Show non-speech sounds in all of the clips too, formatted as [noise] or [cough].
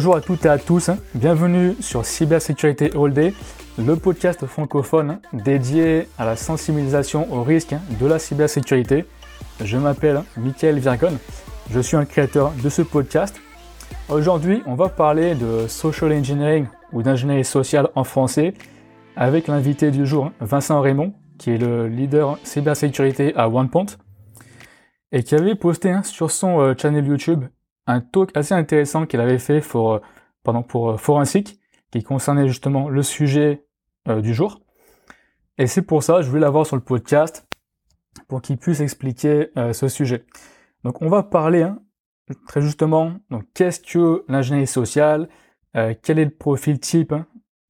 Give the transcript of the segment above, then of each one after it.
Bonjour à toutes et à tous, bienvenue sur Cybersécurité All Day, le podcast francophone dédié à la sensibilisation aux risques de la cybersécurité. Je m'appelle Michael Virgon, je suis un créateur de ce podcast. Aujourd'hui, on va parler de social engineering ou d'ingénierie sociale en français avec l'invité du jour, Vincent Raymond, qui est le leader cybersécurité à OnePoint et qui avait posté sur son euh, channel YouTube un talk assez intéressant qu'il avait fait pour, euh, pendant pour euh, Forensic, qui concernait justement le sujet euh, du jour. Et c'est pour ça, je voulais l'avoir sur le podcast pour qu'il puisse expliquer ce sujet. Donc on va parler hein, très justement, donc qu'est-ce que l'ingénierie sociale, quel est le profil type hein,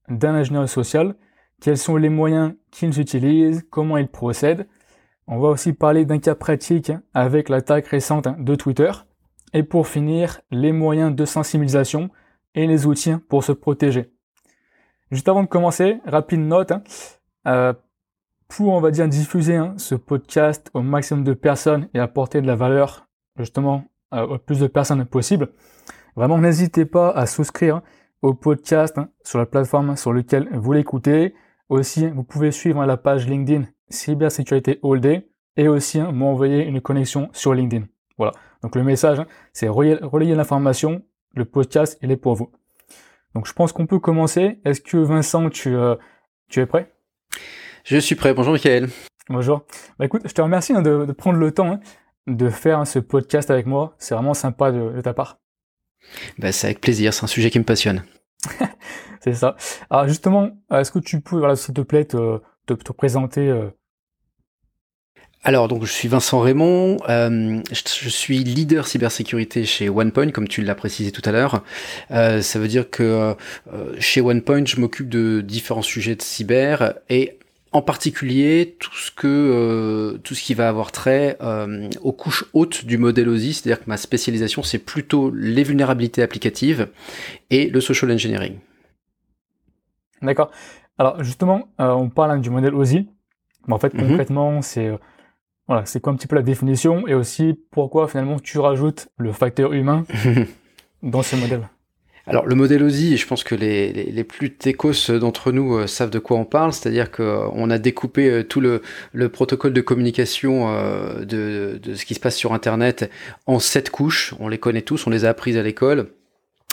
d'un ingénieur social, quels sont les moyens qu'ils utilisent, comment ils procèdent. On va aussi parler d'un cas pratique hein, avec l'attaque récente de Twitter. Et pour finir, les moyens de sensibilisation et les outils pour se protéger. Juste avant de commencer, rapide note, hein, euh, pour on va dire diffuser hein, ce podcast au maximum de personnes et apporter de la valeur justement euh, au plus de personnes possible, vraiment n'hésitez pas à souscrire hein, au podcast sur la plateforme sur laquelle vous l'écoutez. Aussi, vous pouvez suivre la page LinkedIn Cybersécurité All Day et aussi m'envoyer une connexion sur LinkedIn. Voilà. Donc le message, hein, c'est relayer, l'information. Le podcast, il est pour vous. Donc je pense qu'on peut commencer. Est-ce que Vincent, tu, euh, tu es prêt? Je suis prêt. Bonjour Michael. Bonjour. Bah écoute, je te remercie hein, de, prendre le temps hein, de faire ce podcast avec moi. C'est vraiment sympa de, ta part. Bah, c'est avec plaisir. C'est un sujet qui me passionne. [laughs] c'est ça. Alors justement, est-ce que tu peux, voilà, s'il te plaît, te, te, présenter euh, alors donc je suis Vincent Raymond, euh, je, suis leader cybersécurité chez OnePoint comme tu l'as précisé tout à l'heure. Euh, ça veut dire que euh, chez OnePoint je m'occupe de différents sujets de cyber et en particulier tout ce que tout ce qui va avoir trait aux couches hautes du modèle OSI, c'est-à-dire que ma spécialisation c'est plutôt les vulnérabilités applicatives et le social engineering. D'accord. Alors justement, on parle hein, du modèle OSI. Mais en fait, mhm. concrètement, c'est voilà, c'est quoi un petit peu la définition et aussi pourquoi finalement tu rajoutes le facteur humain [laughs] dans ce modèle? Alors le modèle OSI, je pense que les, les, plus techos d'entre nous euh, savent de quoi on parle, c'est-à-dire qu'on a découpé euh, tout le, le, protocole de communication euh, de, de, ce qui se passe sur Internet en sept couches. On les connaît tous, on les a apprises à l'école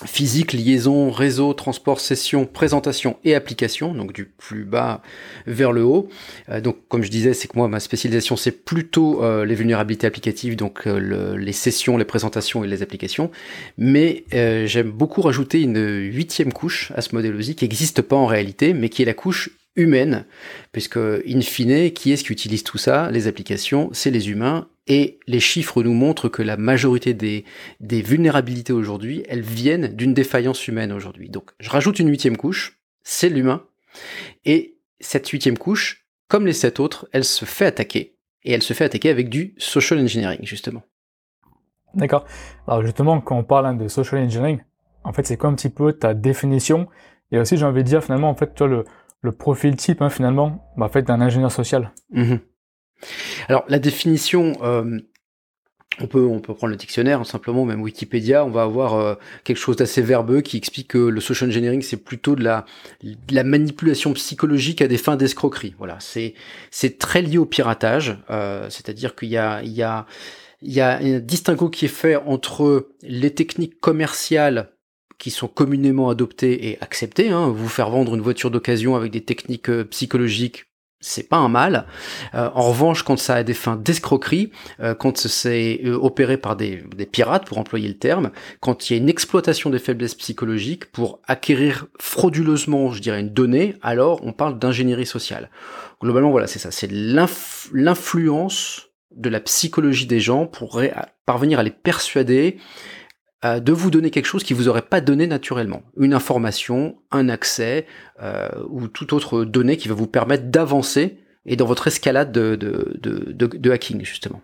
physique, liaison, réseau, transport, session, présentation et application, donc du plus bas vers le haut. Euh, donc comme je disais, c'est que moi ma spécialisation c'est plutôt euh, les vulnérabilités applicatives, donc euh, les sessions, les présentations et les applications. Mais j'aime beaucoup rajouter une huitième couche à ce modèle aussi qui n'existe pas en réalité, mais qui est la couche humaine, puisque in fine, qui est-ce qui utilise tout ça? Les applications, c'est les humains, et les chiffres nous montrent que la majorité des, des vulnérabilités aujourd'hui, elles viennent d'une défaillance humaine aujourd'hui. Donc je rajoute une huitième couche, c'est l'humain, et cette huitième couche, comme les sept autres, elle se fait attaquer, et elle se fait attaquer avec du social engineering, justement. D'accord. Alors justement, quand on parle de social engineering, en fait, c'est quoi un petit peu ta définition Et aussi, j'ai envie de dire, finalement, en fait, toi, le, le profil type, hein, finalement, bah, fait, d'un ingénieur social. Mhm. Alors, la définition, euh, on, peut, on peut prendre le dictionnaire, hein, simplement, même Wikipédia, on va avoir euh, quelque chose d'assez verbeux qui explique que le social engineering, c'est plutôt de la, la manipulation psychologique à des fins d'escroquerie. Voilà, c'est très lié au piratage, euh, c'est-à-dire qu'il y a, y a un distinguo qui est fait entre les techniques commerciales qui sont communément adoptés et acceptés. Hein. Vous faire vendre une voiture d'occasion avec des techniques euh, psychologiques, c'est pas un mal. Euh, en revanche, quand ça a des fins d'escroquerie, euh, quand c'est opéré par des, des, pirates, pour employer le terme, quand il y a une exploitation des faiblesses psychologiques pour acquérir frauduleusement, je dirais, une donnée, alors on parle d'ingénierie sociale. Globalement, voilà, c'est ça. C'est l'influence de la psychologie des gens pour parvenir à les persuader de vous donner quelque chose qui vous aurait pas donné naturellement. Une information, un accès euh, ou toute autre donnée qui va vous permettre d'avancer et dans votre escalade de, de, de, de hacking justement.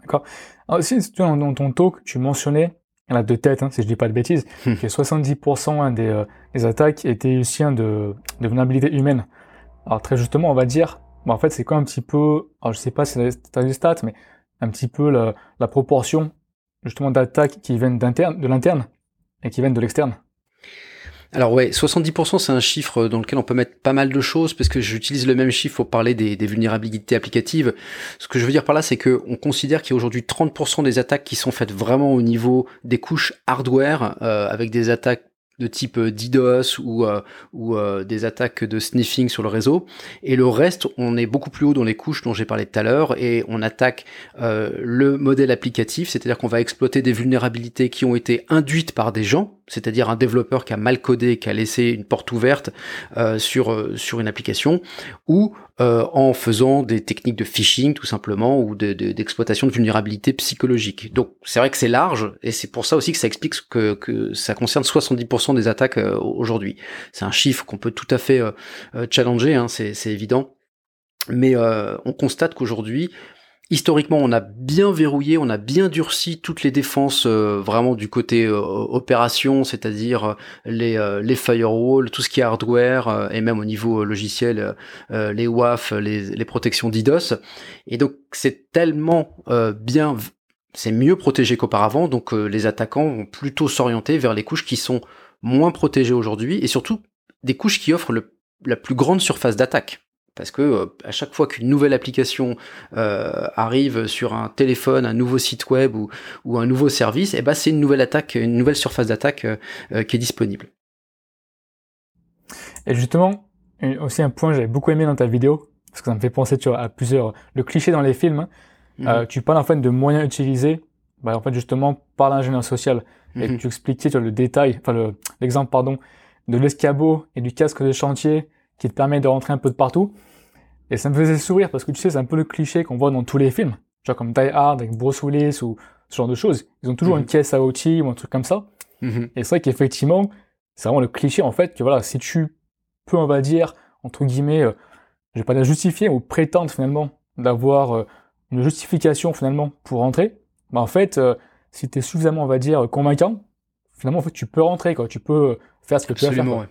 D'accord. Alors aussi, dans ton talk, tu mentionnais, là de tête, hein, si je dis pas de bêtises, hmm. que 70% hein, des, euh, des, attaques étaient issues hein, de, de vulnérabilité humaine. Alors très justement, on va dire, en fait, c'est quoi un petit peu, alors je sais pas si c'est des stats, mais un petit peu la, la proportion justement d'attaques qui viennent d'interne, de l'interne et qui viennent de l'externe Alors ouais, 70% c'est un chiffre dans lequel on peut mettre pas mal de choses parce que j'utilise le même chiffre pour parler des, vulnérabilités applicatives. Ce que je veux dire par là, c'est que on considère qu'il y a aujourd'hui 30% des attaques qui sont faites vraiment au niveau des couches hardware, euh, avec des attaques de type euh, DDoS ou, euh, ou euh, des attaques de sniffing sur le réseau. Et le reste, on est beaucoup plus haut dans les couches dont j'ai parlé tout à l'heure et on attaque le modèle applicatif, c'est-à-dire qu'on va exploiter des vulnérabilités qui ont été induites par des gens, c'est-à-dire un développeur qui a mal codé, qui a laissé une porte ouverte sur, sur une application, ou euh, en faisant des techniques de phishing tout simplement ou d'exploitation de, vulnérabilité psychologique. Donc c'est vrai que c'est large et c'est pour ça aussi que ça explique que, que ça concerne 70% des attaques euh, aujourd'hui. C'est un chiffre qu'on peut tout à fait euh, challenger, hein, c'est évident. Mais on constate qu'aujourd'hui, historiquement, on a bien verrouillé, on a bien durci toutes les défenses euh, vraiment du côté euh, opération, c'est-à-dire euh, les, les firewalls, tout ce qui est hardware et même au niveau logiciel, les WAF, les, protections DDoS. Et donc c'est tellement bien, c'est mieux protégé qu'auparavant, donc les attaquants vont plutôt s'orienter vers les couches qui sont moins protégées aujourd'hui et surtout des couches qui offrent la plus grande surface d'attaque parce que euh, à chaque fois qu'une nouvelle application euh, arrive sur un téléphone, un nouveau site web ou, ou un nouveau service, eh ben c'est une nouvelle attaque, une nouvelle surface d'attaque euh, qui est disponible. Et justement, aussi un point que j'avais beaucoup aimé dans ta vidéo, parce que ça me fait penser tu vois, à plusieurs, le cliché dans les films. Hein. Mhm. tu parles en fait de moyens utilisés, bah, en fait justement par l'ingénieur social, et mhm. tu expliquais tu vois, le détail, enfin l'exemple pardon, de l'escabeau et du casque de chantier qui te permet de rentrer un peu de partout. Et ça me faisait sourire parce que tu sais, c'est un peu le cliché qu'on voit dans tous les films. Genre comme Die Hard avec Bruce Willis ou ce genre de choses. Ils ont toujours mhm. une caisse à outils ou un truc comme ça. Mhm. Et c'est vrai qu'effectivement, c'est vraiment le cliché en fait que voilà, si tu peux, on va dire, entre guillemets, euh, je vais pas la justifier ou prétendre finalement d'avoir euh, une justification finalement pour rentrer, bah en fait, euh, si tu es suffisamment, on va dire, convaincant, finalement, en fait, tu peux rentrer, quoi. Tu peux faire ce que tu as faire.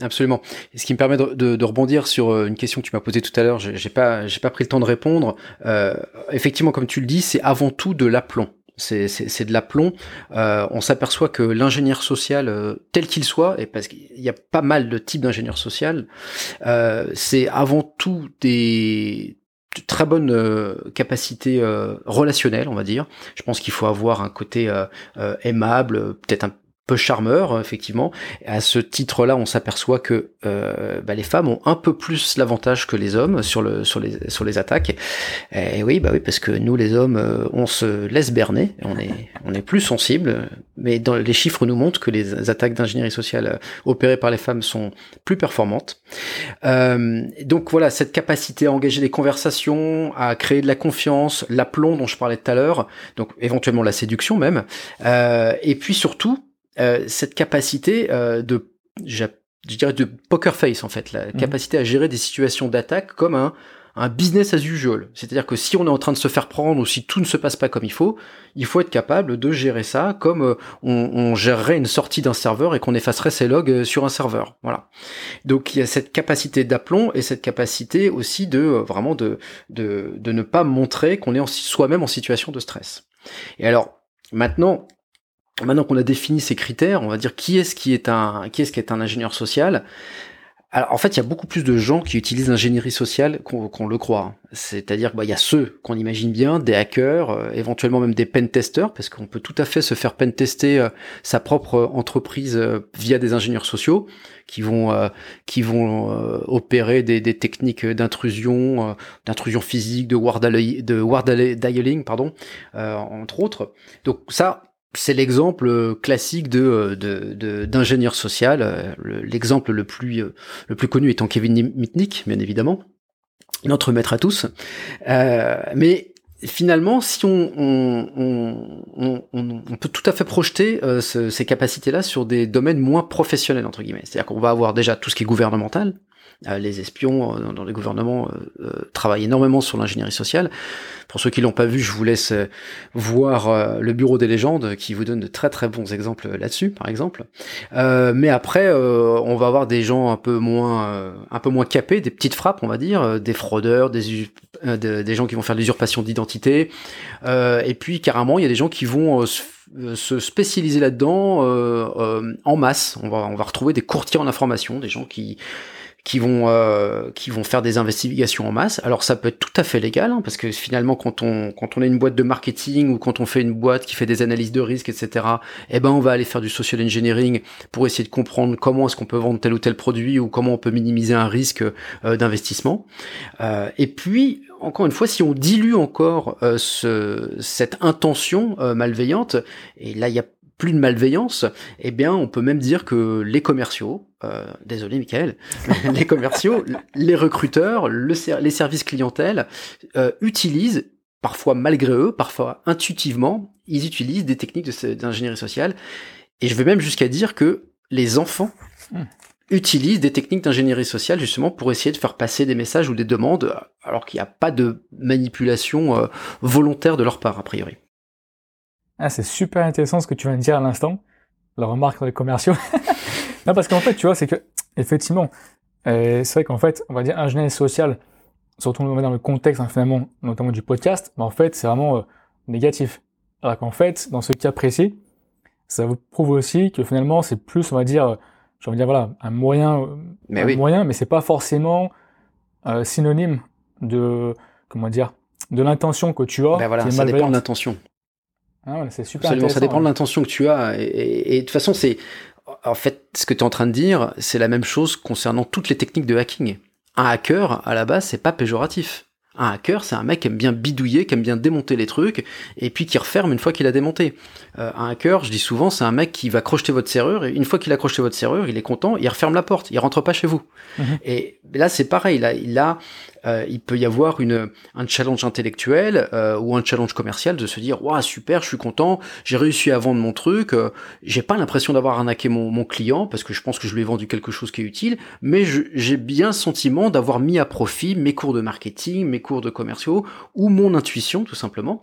Absolument. Et ce qui me permet de, de, rebondir sur euh, une question que tu m'as posée tout à l'heure, j'ai pas, j'ai pas pris le temps de répondre. Euh, effectivement, comme tu le dis, c'est avant tout de l'aplomb. C'est de l'aplomb. Euh, on s'aperçoit que l'ingénieur social, euh, tel qu'il soit, et parce qu'il y a pas mal de types d'ingénieurs social, euh, c'est avant tout des de très bonnes capacités relationnelles, on va dire. Je pense qu'il faut avoir un côté aimable, peut-être un peu charmeur, effectivement. À ce titre-là, on s'aperçoit que euh, bah, les femmes ont un peu plus l'avantage que les hommes sur, le, sur, les, sur les attaques. Et oui, bah oui, parce que nous, les hommes, euh, on se laisse berner, on est, on est plus sensible, mais les chiffres nous montrent que les attaques d'ingénierie sociale euh, opérées par les femmes sont plus performantes. Donc voilà, cette capacité à engager des conversations, à créer de la confiance, l'aplomb dont je parlais tout à l'heure, donc éventuellement la séduction même, et puis surtout euh, cette capacité euh, de, je dirais, de poker face en fait, la mhm. capacité à gérer des situations d'attaque comme un, un business as usual. C'est-à-dire que si on est en train de se faire prendre ou si tout ne se passe pas comme il faut, il faut être capable de gérer ça comme euh, on, on gérerait une sortie d'un serveur et qu'on effacerait ses logs sur un serveur. Voilà. Donc il y a cette capacité d'aplomb et cette capacité aussi de vraiment de, de, de ne pas montrer qu'on est soi-même en situation de stress. Et alors maintenant, Maintenant qu'on a défini ces critères, on va dire qui est-ce qui est un qui est-ce qui est un ingénieur social? Alors en fait, il y a beaucoup plus de gens qui utilisent l'ingénierie sociale qu'on le croit. C'est-à-dire qu'il bah, y a ceux qu'on imagine bien, des hackers, euh, éventuellement même des pen testers, parce qu'on peut tout à fait se faire pen tester euh, sa propre entreprise euh, via des ingénieurs sociaux qui vont qui vont opérer des, des techniques d'intrusion, d'intrusion physique, de ward de dialing, pardon, entre autres. Donc ça, c'est l'exemple euh, classique de euh, d'ingénieur social. Euh, l'exemple le plus le plus connu étant Kevin Mitnick, bien évidemment, notre maître à tous. mais finalement, si on, on, on, peut tout à fait projeter ces capacités-là sur des domaines moins professionnels entre guillemets. C'est-à-dire qu'on va avoir déjà tout ce qui est gouvernemental, euh, les espions euh, dans les gouvernements euh, travaillent énormément sur l'ingénierie sociale. Pour ceux qui l'ont pas vu, je vous laisse voir le Bureau des légendes qui vous donne de très très bons exemples là-dessus, par exemple. mais après, on va avoir des gens un peu moins un peu moins capés, des petites frappes, on va dire, des fraudeurs, des des gens qui vont faire l'usurpation d'identité. et puis carrément, il y a des gens qui vont se spécialiser là-dedans en masse. On va, on va retrouver des courtiers en information, des gens qui qui vont euh, qui vont faire des investigations en masse. Alors ça peut être tout à fait légal hein, parce que finalement quand on quand on est une boîte de marketing ou quand on fait une boîte qui fait des analyses de risque etc. Eh ben on va aller faire du social engineering pour essayer de comprendre comment est-ce qu'on peut vendre tel ou tel produit ou comment on peut minimiser un risque euh, d'investissement. Euh, et puis encore une fois, si on dilue encore euh, ce, cette intention malveillante, et là il y a plus de malveillance, eh bien, on peut même dire que les commerciaux, euh, désolé Michael, [laughs] les commerciaux, les recruteurs, le, les services clientèle euh, utilisent, parfois malgré eux, parfois intuitivement, ils utilisent des techniques d'ingénierie sociale. Et je vais même jusqu'à dire que les enfants hmm. utilisent des techniques d'ingénierie sociale justement pour essayer de faire passer des messages ou des demandes alors qu'il n'y a pas de manipulation euh, volontaire de leur part a priori. Ah, c'est super intéressant ce que tu viens de dire à l'instant, la remarque les commerciaux. [laughs] non, parce qu'en fait, tu vois, c'est que, effectivement, euh, c'est vrai qu'en fait, on va dire ingénierie sociale, surtout dans le contexte, hein, finalement, notamment du podcast, mais en fait, c'est vraiment euh, négatif. Alors qu'en fait, dans ce cas précis, ça vous prouve aussi que finalement, c'est plus, on va dire, je vais dire, voilà, un moyen, mais un moyen, mais c'est pas forcément euh, synonyme de, comment dire, de l'intention que tu as. Ben voilà, ça dépend de l'intention. Ah c'est super ça dépend de l'intention que tu as. Et, de toute façon, c'est en fait ce que tu es en train de dire, c'est la même chose concernant toutes les techniques de hacking. Un hacker, à la base, c'est pas péjoratif. Un hacker, c'est un mec qui aime bien bidouiller, qui aime bien démonter les trucs, et puis qui referme une fois qu'il a démonté. Euh, un hacker, je dis souvent, c'est un mec qui va crocheter votre serrure, et une fois qu'il a crocheté votre serrure, il est content, il referme la porte, il rentre pas chez vous. Mhm. Et là, c'est pareil, là, il a euh, il peut y avoir une, un challenge intellectuel euh, ou un challenge commercial de se dire waouh super je suis content j'ai réussi à vendre mon truc euh, j'ai pas l'impression d'avoir arnaqué mon, mon client parce que je pense que je lui ai vendu quelque chose qui est utile mais j'ai bien le sentiment d'avoir mis à profit mes cours de marketing mes cours de commerciaux ou mon intuition tout simplement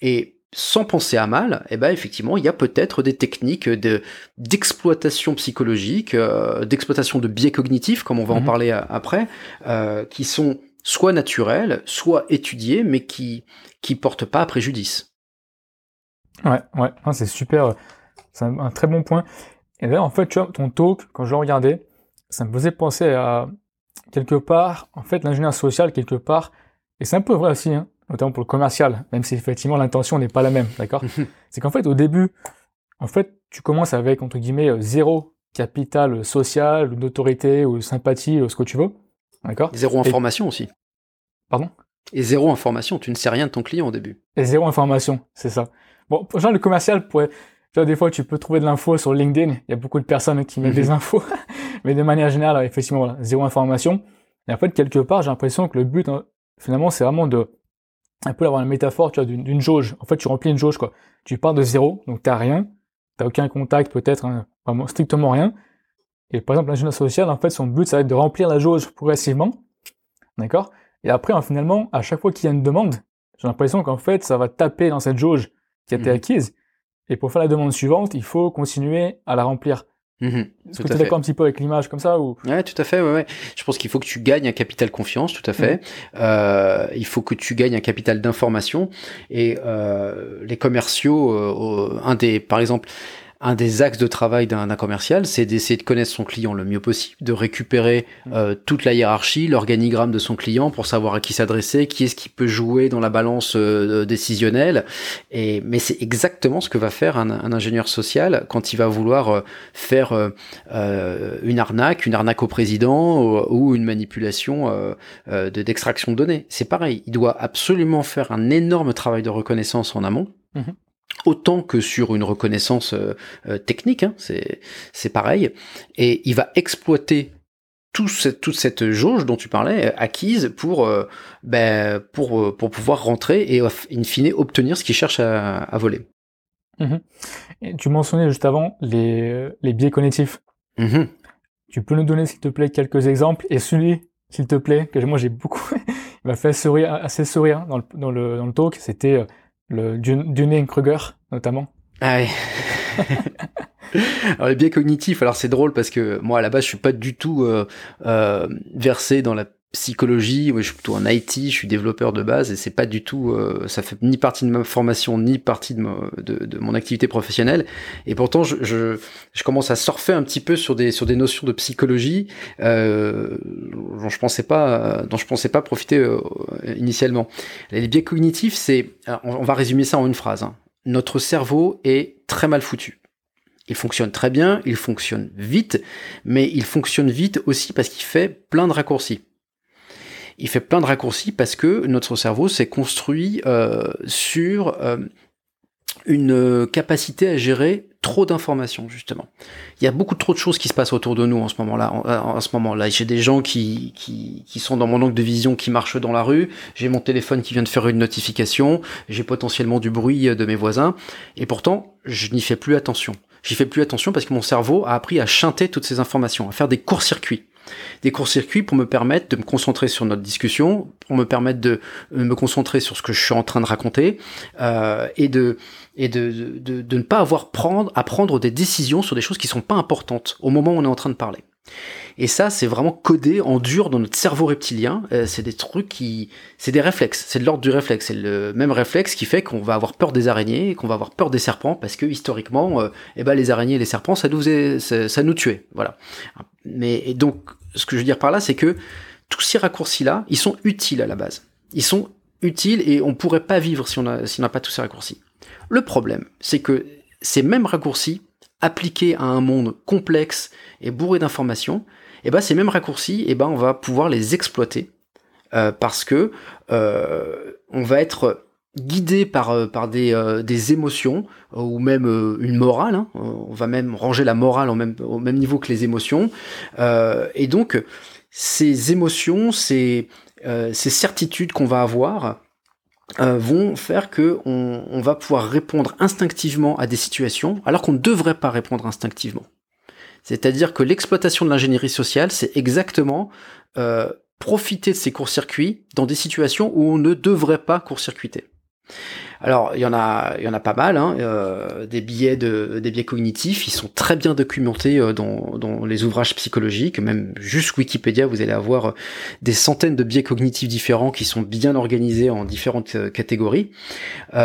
et sans penser à mal, eh ben effectivement, il y a peut-être des techniques de d'exploitation psychologique, d'exploitation de biais cognitifs, comme on va en mhm. parler après, euh, qui sont soit naturel, soit étudié, mais qui qui porte pas à préjudice. Ouais, ouais, c'est super, c'est un, très bon point. Et là, en fait, tu vois, ton talk, quand je le regardais, ça me faisait penser à quelque part, en fait, l'ingénieur social quelque part, et c'est un peu vrai aussi, hein, notamment pour le commercial, même si effectivement l'intention n'est pas la même, d'accord [laughs] C'est qu'en fait, au début, en fait, tu commences avec entre guillemets euh, zéro capital social ou d'autorité ou sympathie ou ce que tu veux, D'accord Zéro information aussi. Pardon? Et zéro information, tu ne sais rien de ton client au début. Et zéro information, c'est ça. Bon, genre le commercial pourrait... Genre, des fois, tu peux trouver de l'info sur LinkedIn. Il y a beaucoup de personnes qui mettent des mhm. infos. [laughs] Mais de manière générale, effectivement, voilà, zéro information. Et en fait, quelque part, j'ai l'impression que le but, hein, finalement, c'est vraiment de, un peu avoir une métaphore, tu vois, d'une jauge. En fait, tu remplis une jauge, quoi. Tu pars de zéro, donc t'as rien. T'as aucun contact, peut-être, hein, vraiment strictement rien. Et par exemple, l'ingénieur social, en fait, son but, ça va être de remplir la jauge progressivement. D'accord? Et après, finalement, à chaque fois qu'il y a une demande, j'ai l'impression qu'en fait, ça va taper dans cette jauge qui a été mhm. acquise. Et pour faire la demande suivante, il faut continuer à la remplir. Mmh, Est-ce que tu es d'accord un petit peu avec l'image comme ça ou? Ouais, tout à fait. Ouais, ouais. Je pense qu'il faut que tu gagnes un capital confiance, tout à fait. Mhm. Euh, il faut que tu gagnes un capital d'information. Et euh, les commerciaux, euh, un des, par exemple, un des axes de travail d'un commercial, c'est d'essayer de connaître son client le mieux possible, de récupérer mm. euh, toute la hiérarchie, l'organigramme de son client pour savoir à qui s'adresser, qui est-ce qui peut jouer dans la balance euh, décisionnelle. Et mais c'est exactement ce que va faire un, ingénieur social quand il va vouloir euh, faire une arnaque, une arnaque au président ou, une manipulation d'extraction de, données. C'est pareil, il doit absolument faire un énorme travail de reconnaissance en amont. Mm-hmm autant que sur une reconnaissance euh, euh, technique, hein, c'est pareil, et il va exploiter tout toute cette jauge dont tu parlais, euh, acquise pour, ben, pour, pour pouvoir rentrer et in fine obtenir ce qu'il cherche à, voler. Mmh tu mentionnais juste avant les, les biais cognitifs. Mmh tu peux nous donner, s'il te plaît, quelques exemples et celui, s'il te plaît, que moi j'ai beaucoup, [laughs] il m'a fait sourire, assez sourire dans le, dans le, dans le talk, c'était le Dunning-Kruger notamment. Ah oui. [laughs] alors les biais cognitifs, alors c'est drôle parce que moi à la base je suis pas du tout euh, euh, versé dans la psychologie, moi je suis plutôt en IT, je suis développeur de base et c'est pas du tout, euh, ça fait ni partie de ma formation ni partie de, de, mon activité professionnelle. Et pourtant, je, je, je, commence à surfer un petit peu sur des sur des notions de psychologie euh, dont je pensais pas dont je pensais pas profiter euh, initialement. Les biais cognitifs, c'est, on, va résumer ça en une phrase. Hein. Notre cerveau est très mal foutu. Il fonctionne très bien, il fonctionne vite, mais il fonctionne vite aussi parce qu'il fait plein de raccourcis il fait plein de raccourcis parce que notre cerveau s'est construit euh, sur euh, une capacité à gérer trop d'informations justement. Il y a beaucoup trop de choses qui se passent autour de nous en ce moment-là. En, ce moment-là, j'ai des gens qui, qui, qui sont dans mon angle de vision, qui marchent dans la rue. J'ai mon téléphone qui vient de faire une notification. J'ai potentiellement du bruit de mes voisins. Et pourtant, je n'y fais plus attention. J'y fais plus attention parce que mon cerveau a appris à chanter toutes ces informations, à faire des courts-circuits des courts-circuits pour me permettre de me concentrer sur notre discussion, pour me permettre de euh, me concentrer sur ce que je suis en train de raconter euh, et de et de, de, de, ne pas avoir prendre, à prendre des décisions sur des choses qui sont pas importantes au moment où on est en train de parler. Et ça, c'est vraiment codé en dur dans notre cerveau reptilien. Euh, c'est des trucs qui, c'est des réflexes. C'est de l'ordre du réflexe. C'est le même réflexe qui fait qu'on va avoir peur des araignées, qu'on va avoir peur des serpents, parce que historiquement, euh, eh ben les araignées et les serpents, ça nous ça, ça, nous tuait. Voilà. Mais et donc, ce que je veux dire par là, c'est que tous ces raccourcis-là, ils sont utiles à la base. Ils sont utiles et on pourrait pas vivre si on n'a pas tous ces raccourcis. Le problème, c'est que ces mêmes raccourcis, appliqués à un monde complexe et bourré d'informations, eh ben ces mêmes raccourcis, eh ben on va pouvoir les exploiter euh, parce que euh, on va être guidé par, euh, par des, euh, des émotions euh, ou même une morale. Hein. On va même ranger la morale au même, au même niveau que les émotions. et donc, ces émotions, ces, ces certitudes qu'on va avoir, vont faire que on, on, va pouvoir répondre instinctivement à des situations alors qu'on ne devrait pas répondre instinctivement. C'est-à-dire que l'exploitation de l'ingénierie sociale, c'est exactement profiter de ces courts-circuits dans des situations où on ne devrait pas court-circuiter. Alors, il y en a, il y en a pas mal, hein, euh, des biais de, des biais cognitifs. Ils sont très bien documentés euh, dans, dans, les ouvrages psychologiques, même juste Wikipédia, vous allez avoir euh, des centaines de biais cognitifs différents qui sont bien organisés en différentes catégories. Il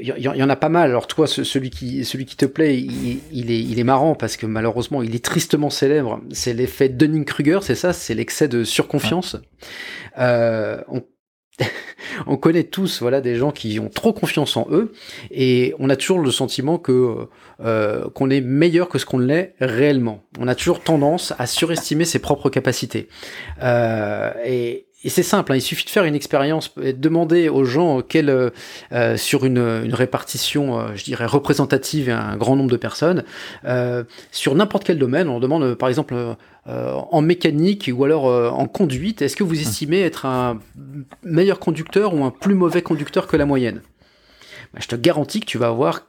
y, y, en a pas mal. Alors toi, celui qui, celui qui te plaît, il, il, est, il est marrant parce que malheureusement, il est tristement célèbre. C'est l'effet Dunning-Kruger, c'est ça, c'est l'excès de surconfiance. on [laughs] on connaît tous voilà des gens qui ont trop confiance en eux et on a toujours le sentiment que euh, qu'on est meilleur que ce qu'on l'est réellement. On a toujours tendance à surestimer ses propres capacités. Euh, et, et c'est simple, hein, il suffit de faire une expérience et de demander aux gens quel, euh, sur une, une répartition, euh, je dirais, représentative et un grand nombre de personnes, euh, sur n'importe quel domaine, on demande par exemple en mécanique ou alors en conduite, est-ce que vous estimez être un meilleur conducteur ou un plus mauvais conducteur que la moyenne? Bah, Je te garantis que tu vas avoir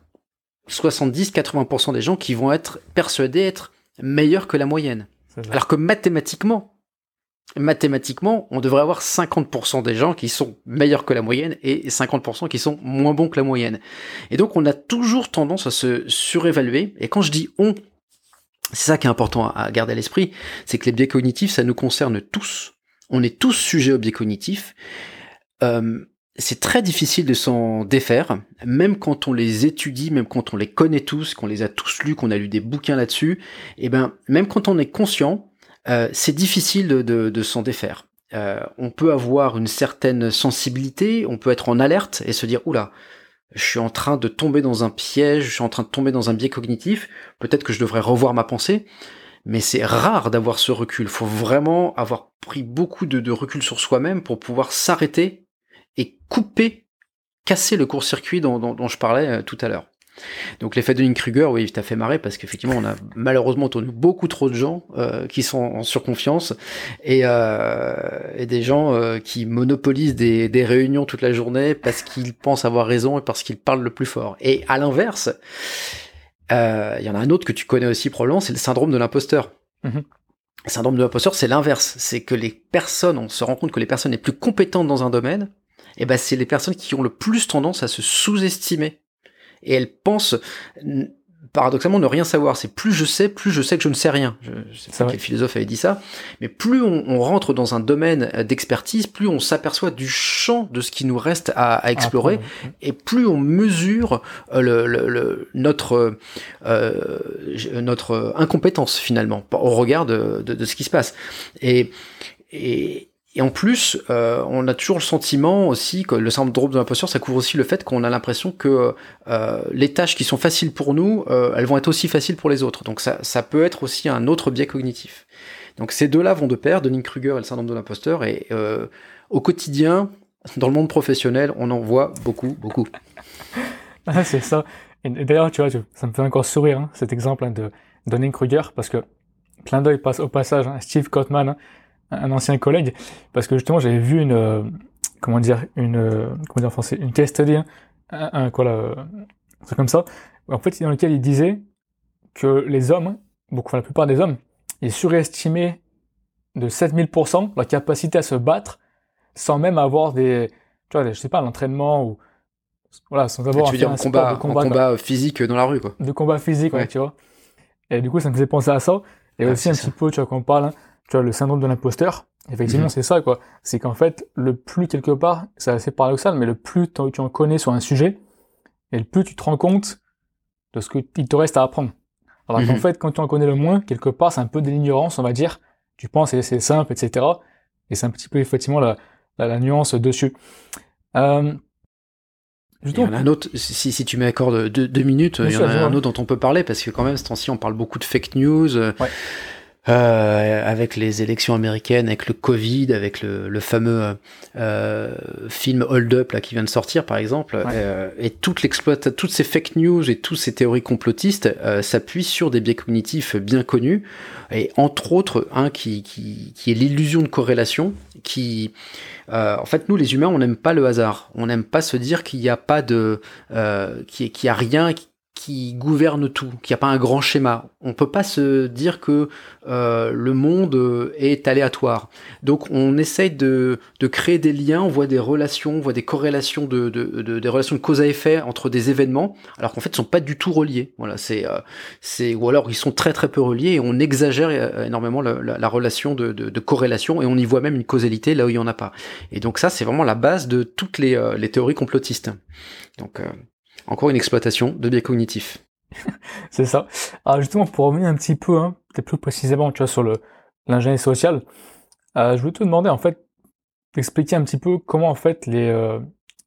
70-80% des gens qui vont être persuadés être meilleurs que la moyenne. Alors que mathématiquement, mathématiquement, on devrait avoir 50% des gens qui sont meilleurs que la moyenne et 50% qui sont moins bons que la moyenne. Et donc on a toujours tendance à se surévaluer. Et quand je dis on, c'est ça qui est important à garder à l'esprit, c'est que les biais cognitifs, ça nous concerne tous. On est tous sujets aux biais cognitifs. Euh, c'est très difficile de s'en défaire, même quand on les étudie, même quand on les connaît tous, qu'on les a tous lus, qu'on a lu des bouquins là-dessus, et ben même quand on est conscient, euh, c'est difficile de, s'en défaire. Euh, on peut avoir une certaine sensibilité, on peut être en alerte et se dire oula, je suis en train de tomber dans un piège, je suis en train de tomber dans un biais cognitif, peut-être que je devrais revoir ma pensée, mais c'est rare d'avoir ce recul. Faut vraiment avoir pris beaucoup de, recul sur soi-même pour pouvoir s'arrêter et couper, casser le court-circuit dont, je parlais euh, tout à l'heure. Donc l'effet de Kruger, oui, il t'a fait marrer parce qu'effectivement, on a malheureusement autour beaucoup trop de gens euh, qui sont en surconfiance et, euh, et des gens euh, qui monopolisent des, des, réunions toute la journée parce qu'ils pensent avoir raison et parce qu'ils parlent le plus fort. Et à l'inverse, il y en a un autre que tu connais aussi probablement, c'est le syndrome de l'imposteur. Mm-hmm. Le syndrome de l'imposteur, c'est l'inverse. C'est que les personnes, on se rend compte que les personnes les plus compétentes dans un domaine, eh ben c'est les personnes qui ont le plus tendance à se sous-estimer et elles pensent paradoxalement, ne rien savoir, c'est plus je sais, plus je sais que je ne sais rien. Je, je sais pas quel philosophe avait dit ça, mais plus on, rentre dans un domaine d'expertise, plus on s'aperçoit du champ de ce qui nous reste à, explorer, et plus on mesure euh, le, notre euh, notre incompétence finalement au regard de, de, de, ce qui se passe. Et, et, et en plus, euh, on a toujours le sentiment aussi que le syndrome de l'imposture, ça couvre aussi le fait qu'on a l'impression que euh, les tâches qui sont faciles pour nous, euh, elles vont être aussi faciles pour les autres. Donc ça, ça peut être aussi un autre biais cognitif. Donc ces deux-là vont de pair, Dunning-Kruger et le syndrome de l'imposteur. Et au quotidien, dans le monde professionnel, on en voit beaucoup, beaucoup. [laughs] Ah, c'est ça. Et d'ailleurs, tu vois, ça me fait encore sourire hein, cet exemple hein, de Dunning-Kruger parce que clin d'œil passe au passage, hein, Steve Cotman un ancien collègue, parce que justement j'avais vu une, euh, comment dire, une, euh, comment dire en français, une case study, un, quoi là, un truc comme ça, en fait dans lequel il disait que les hommes, beaucoup, enfin la plupart des hommes, ils surestimaient de 7000% leur capacité à se battre sans même avoir des, tu vois, je sais pas, l'entraînement ou voilà, sans avoir tu veux un, combat, de combat, combat physique dans la rue, quoi. De combat physique, ouais. tu vois. Et du coup, ça me faisait penser à ça. Et aussi un petit peu, tu vois, quand on parle hein, tu vois, le syndrome de l'imposteur, effectivement, mhm. c'est ça, quoi. C'est qu'en fait, le plus quelque part, c'est assez paradoxal, mais le plus tu en connais sur un sujet, et le plus tu te rends compte de ce qu'il te reste à apprendre. Alors qu'en mhm. fait, quand tu en connais le moins, quelque part, c'est un peu de l'ignorance, on va dire. Tu penses c'est simple, etc. Et c'est un petit peu, effectivement, la, la, nuance dessus. Euh, il y en a un autre, si, si tu m'accordes deux, deux minutes, il y en a un autre dont on peut parler, parce que quand même, ce temps-ci, on parle beaucoup de fake news. Ouais. Euh, avec les élections américaines, avec le Covid, avec le, le fameux euh, film Hold Up là qui vient de sortir par exemple, euh, et toute l'exploit, toutes ces fake news et toutes ces théories complotistes euh, s'appuient sur des biais cognitifs bien connus, et entre autres un qui, qui, qui est l'illusion de corrélation, qui en fait, nous, les humains, on n'aime pas le hasard. On n'aime pas se dire qu'il n'y a pas de, euh, qu'il n'y a rien qui gouverne tout, qu'il n'y a pas un grand schéma. On peut pas se dire que euh, le monde est aléatoire. Donc on essaye de, de, créer des liens, on voit des relations, on voit des corrélations de, de, des relations de cause à effet entre des événements, alors qu'en fait ils sont pas du tout reliés. Voilà, c'est euh, c'est ou alors ils sont très très peu reliés et on exagère euh, énormément la, la, relation de, de, corrélation et on y voit même une causalité là où il y en a pas. Et donc ça c'est vraiment la base de toutes les, les théories complotistes. Donc encore une exploitation de biais cognitifs. [laughs] c'est ça. Alors justement, pour revenir un petit peu, hein, peut-être plus précisément, tu vois, sur l'ingénierie sociale, euh, je voulais te demander en fait d'expliquer un petit peu comment en fait les euh,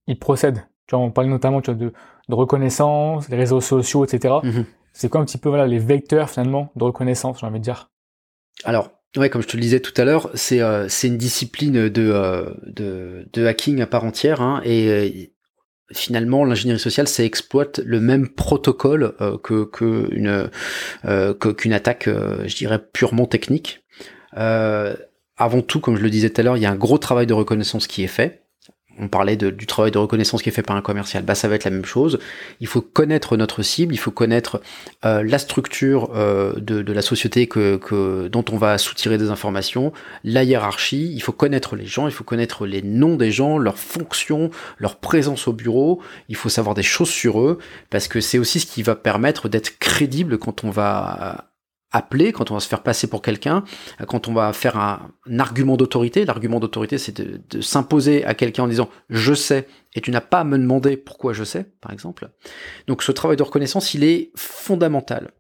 ils procèdent. Tu vois, on parle notamment tu vois, de, de reconnaissance, les réseaux sociaux, etc. Mm-hmm. C'est quoi un petit peu voilà les vecteurs finalement de reconnaissance, j'ai envie de dire? Alors, Ouais, comme je te le disais tout à l'heure, c'est euh, une discipline de, euh, de, de hacking à part entière, hein, et finalement l'ingénierie sociale ça exploite le même protocole euh, que, euh, qu'une attaque euh, je dirais purement technique. Avant tout comme je le disais tout à l'heure il y a un gros travail de reconnaissance qui est fait on parlait du travail de reconnaissance qui est fait par un commercial, bah ça va être la même chose. Il faut connaître notre cible, il faut connaître euh, la structure euh, de, la société que, dont on va soutirer des informations, la hiérarchie, il faut connaître les gens, il faut connaître les noms des gens, leurs fonctions, leur présence au bureau, il faut savoir des choses sur eux, parce que c'est aussi ce qui va permettre d'être crédible quand on va appeler, quand on va se faire passer pour quelqu'un, quand on va faire un, argument d'autorité. L'argument d'autorité, c'est de, de s'imposer à quelqu'un en disant je sais et tu n'as pas à me demander pourquoi je sais, par exemple. Donc ce travail de reconnaissance, il est fondamental.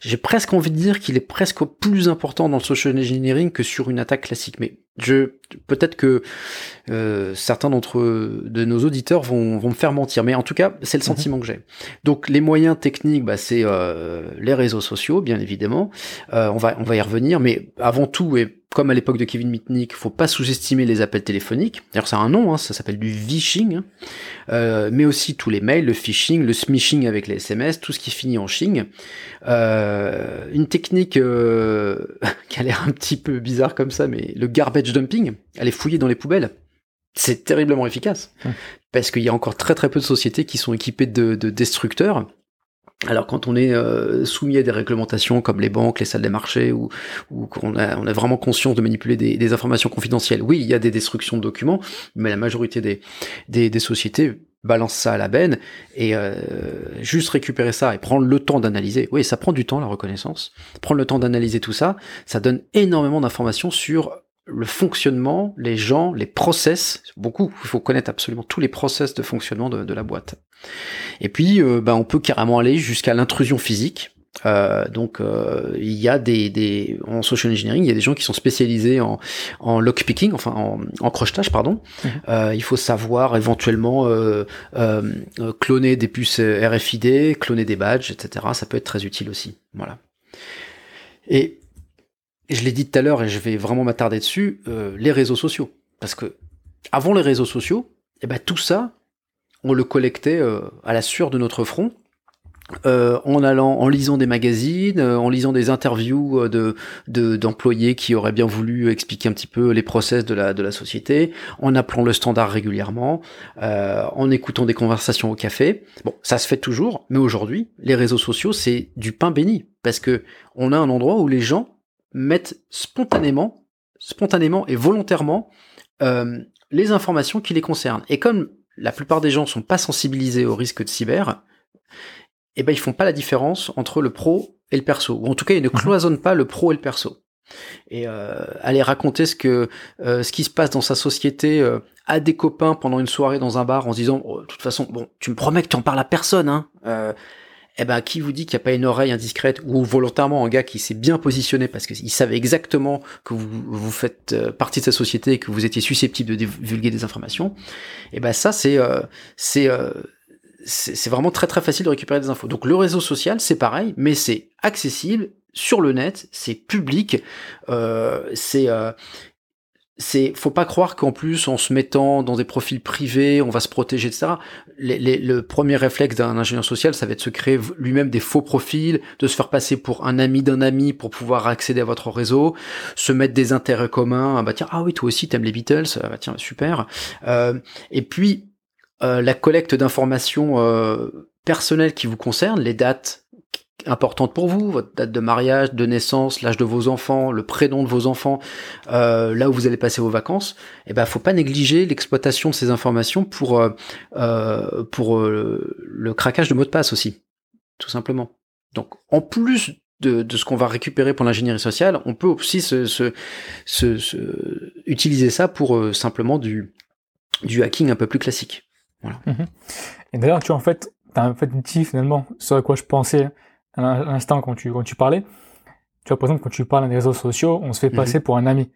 J'ai presque envie de dire qu'il est presque plus important dans le social engineering que sur une attaque classique. Mais je peut-être que euh, certains d'entre de nos auditeurs vont, vont me faire mentir, mais en tout cas, c'est le mhm. sentiment que j'ai. Donc les moyens techniques, bah, c'est euh, les réseaux sociaux, bien évidemment. Euh, on va on va y revenir, mais avant tout et comme à l'époque de Kevin Mitnick, faut pas sous-estimer les appels téléphoniques. D'ailleurs, c'est un nom, hein, ça s'appelle du vishing, hein. euh, mais aussi tous les mails, le phishing, le smishing avec les SMS, tout ce qui finit en shing. Euh, une technique euh, [laughs] qui a l'air un petit peu bizarre comme ça, mais le garbage dumping, aller fouiller dans les poubelles. C'est terriblement efficace, parce qu'il y a encore très très peu de sociétés qui sont équipées de, de destructeurs alors quand on est euh, soumis à des réglementations comme les banques, les salles des marchés, ou, qu'on a, on a vraiment conscience de manipuler des, informations confidentielles, oui, il y a des destructions de documents, mais la majorité des, des, des sociétés balance ça à la benne et euh, juste récupérer ça et prendre le temps d'analyser. Oui, ça prend du temps la reconnaissance. Prendre le temps d'analyser tout ça, ça donne énormément d'informations sur le fonctionnement, les gens, les process, beaucoup. Il faut connaître absolument tous les process de fonctionnement de, la boîte. Et puis, euh, ben, on peut carrément aller jusqu'à l'intrusion physique. Euh, donc euh, il y a des, des en social engineering, il y a des gens qui sont spécialisés en, en lockpicking, enfin en, en crochetage, pardon. Mhm. Euh, il faut savoir éventuellement euh, euh, cloner des puces RFID, cloner des badges, etc. Ça peut être très utile aussi. Voilà. Et je l'ai dit tout à l'heure et je vais vraiment m'attarder dessus, les réseaux sociaux, parce que avant les réseaux sociaux, eh ben tout ça, on le collectait à la sueur de notre front euh, en allant, en lisant des magazines, euh, en lisant des interviews euh, de d'employés qui auraient bien voulu expliquer un petit peu les process de la de la société, en appelant le standard régulièrement, en écoutant des conversations au café. Bon, ça se fait toujours, mais aujourd'hui, les réseaux sociaux c'est du pain béni parce que on a un endroit où les gens mettent spontanément, spontanément et volontairement les informations qui les concernent. Et comme la plupart des gens sont pas sensibilisés au risque de cyber, eh ben ils font pas la différence entre le pro et le perso, ou en tout cas ils ne mhm. cloisonnent pas le pro et le perso. Et euh, aller raconter ce que euh, ce qui se passe dans sa société euh, à des copains pendant une soirée dans un bar en se disant oh, de toute façon bon tu me promets que tu en parles à personne hein euh, eh ben qui vous dit qu'il n'y a pas une oreille indiscrète ou volontairement un gars qui s'est bien positionné parce qu'il savait exactement que vous, vous faites euh, partie de sa société et que vous étiez susceptible de divulguer des informations eh ben ça c'est c'est c'est vraiment très très facile de récupérer des infos. Donc le réseau social, c'est pareil, mais c'est accessible sur le net, c'est public, euh, c'est euh, c'est faut pas croire qu'en plus en se mettant dans des profils privés on va se protéger etc le premier réflexe d'un ingénieur social ça va être de se créer lui-même des faux profils de se faire passer pour un ami d'un ami pour pouvoir accéder à votre réseau se mettre des intérêts communs ah bah tiens ah oui toi aussi t'aimes les Beatles ah bah tiens super. Euh, et puis euh, la collecte d'informations euh, personnelles qui vous concernent, les dates importantes pour vous, votre date de mariage, de naissance, l'âge de vos enfants, le prénom de vos enfants, euh, là où vous allez passer vos vacances, eh ben faut pas négliger l'exploitation de ces informations pour pour le craquage de mots de passe aussi, tout simplement. Donc en plus de, ce qu'on va récupérer pour l'ingénierie sociale, on peut aussi se, utiliser ça pour simplement du du hacking un peu plus classique. Mhm. Et d'ailleurs, tu en fait, as en fait dit finalement à quoi je pensais à l'instant quand tu, quand tu parlais. Tu vois, par exemple, quand tu parles des réseaux sociaux, on se fait passer mhm. pour un ami.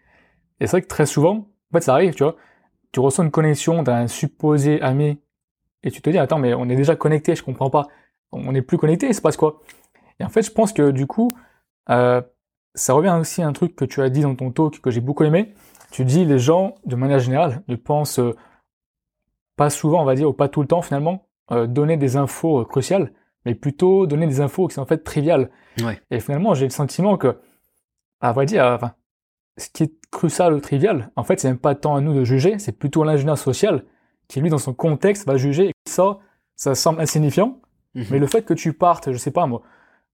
Et c'est vrai que très souvent, en fait, ça arrive, tu vois, tu reçois une connexion d'un supposé ami et tu te dis, attends, mais on est déjà connecté, je comprends pas. On n'est plus connecté, il se passe quoi? Et en fait, je pense que du coup, euh, ça revient aussi à un truc que tu as dit dans ton talk que j'ai beaucoup aimé. Tu dis, les gens, de manière générale, ne pensent pas souvent, on va dire, ou pas tout le temps finalement, euh, donner des infos euh, cruciales, mais plutôt donner des infos qui sont en fait triviales. Et finalement, j'ai le sentiment que, à vrai dire, enfin, ce qui est crucial ou trivial, en fait, c'est même pas tant à nous de juger, c'est plutôt l'ingénieur social qui, lui, dans son contexte, va juger. Et ça, ça semble insignifiant, mhm. mais le fait que tu partes, je sais pas moi,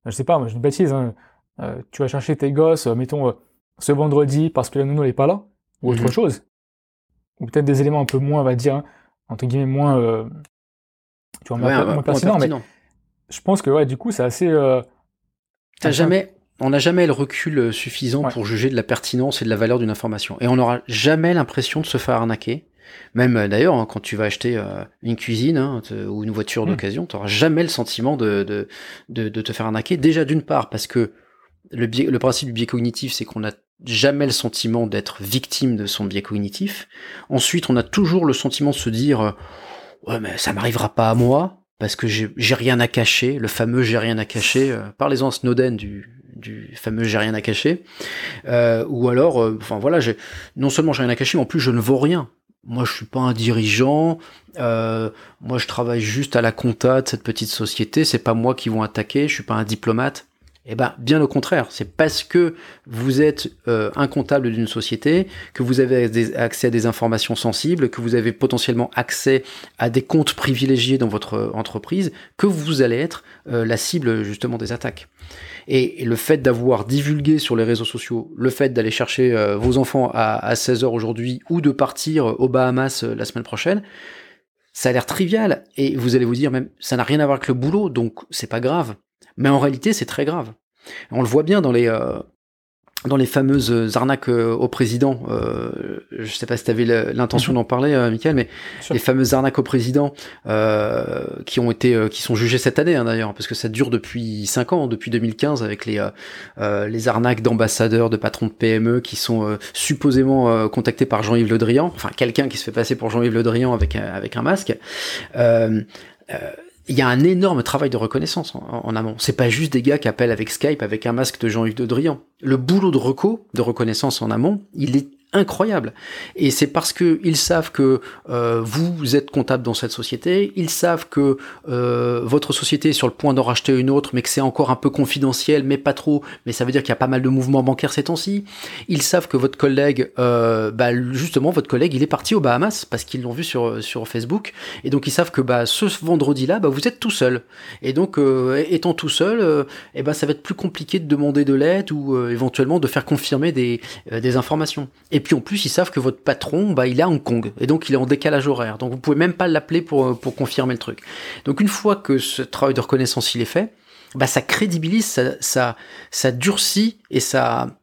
je sais pas, moi, j'ai une bêtise, hein, euh, tu vas chercher tes gosses, mettons, ce vendredi parce que la nounou n'est pas là, ou autre mhm. chose, ou peut-être des éléments un peu moins, on va dire, hein, entre guillemets moins, euh, tu vois, moins, pertinent, mais je pense que ouais, du coup, c'est assez. Euh, jamais, on n'a jamais le recul euh, suffisant pour juger de la pertinence et de la valeur d'une information, et on n'aura jamais l'impression de se faire arnaquer. Même d'ailleurs, hein, quand tu vas acheter une cuisine hein, ou une voiture hmm. d'occasion, tu n'auras jamais le sentiment de, de, de, de, te faire arnaquer. Déjà d'une part, parce que le, biais, le principe du biais cognitif, c'est qu'on a jamais le sentiment d'être victime de son biais cognitif. Ensuite, on a toujours le sentiment de se dire euh, ouais mais ça m'arrivera pas à moi parce que j'ai rien à cacher, le fameux j'ai rien à cacher. Euh, parlez-en Snowden du, fameux j'ai rien à cacher. Euh, ou alors, enfin voilà, non seulement j'ai rien à cacher, mais en plus je ne vaux rien. Moi, je suis pas un dirigeant. moi, je travaille juste à la compta de cette petite société. C'est pas moi qui vont attaquer. Je suis pas un diplomate. Eh ben, bien au contraire, c'est parce que vous êtes euh, un comptable d'une société, que vous avez accès à des informations sensibles, que vous avez potentiellement accès à des comptes privilégiés dans votre entreprise, que vous allez être euh, la cible justement des attaques. Et, le fait d'avoir divulgué sur les réseaux sociaux, le fait d'aller chercher euh, vos enfants à, à 16h aujourd'hui ou de partir aux Bahamas la semaine prochaine, ça a l'air trivial et vous allez vous dire même ça n'a rien à voir avec le boulot, donc c'est pas grave. Mais en réalité, c'est très grave. On le voit bien dans les euh, dans les fameuses arnaques euh, au président, euh, je sais pas si tu avais l'intention mhm. d'en parler, euh, Michael, mais les fameuses arnaques au président euh, qui ont été, euh, qui sont jugées cette année hein, d'ailleurs, parce que ça dure depuis 5 ans, depuis 2015, avec les les arnaques d'ambassadeurs, de patrons de PME qui sont supposément contactés par Jean-Yves Le Drian, enfin quelqu'un qui se fait passer pour Jean-Yves Le Drian avec avec un masque. Euh, il y a un énorme travail de reconnaissance en, amont. C'est pas juste des gars qui appellent avec Skype avec un masque de Jean-Yves Le boulot de reco, de reconnaissance en amont, il est incroyable. Et c'est parce que ils savent que euh, vous êtes comptable dans cette société, ils savent que euh, votre société est sur le point d'en racheter une autre, mais que c'est encore un peu confidentiel, mais pas trop. Mais ça veut dire qu'il y a pas mal de mouvements bancaires ces temps-ci. Ils savent que votre collègue, euh, bah, justement, votre collègue, il est parti aux Bahamas parce qu'ils l'ont vu sur sur Facebook, et donc ils savent que bah, ce vendredi-là, bah, vous êtes tout seul. Et donc, euh, étant tout seul, euh, et bah, ça va être plus compliqué de demander de l'aide ou euh, éventuellement de faire confirmer des des informations. Et puis en plus, ils savent que votre patron, bah, il est à Hong Kong, et donc il est en décalage horaire. Donc vous pouvez même pas l'appeler pour, pour confirmer le truc. Donc une fois que ce travail de reconnaissance il est fait, bah, ça crédibilise, ça, ça, ça durcit et ça,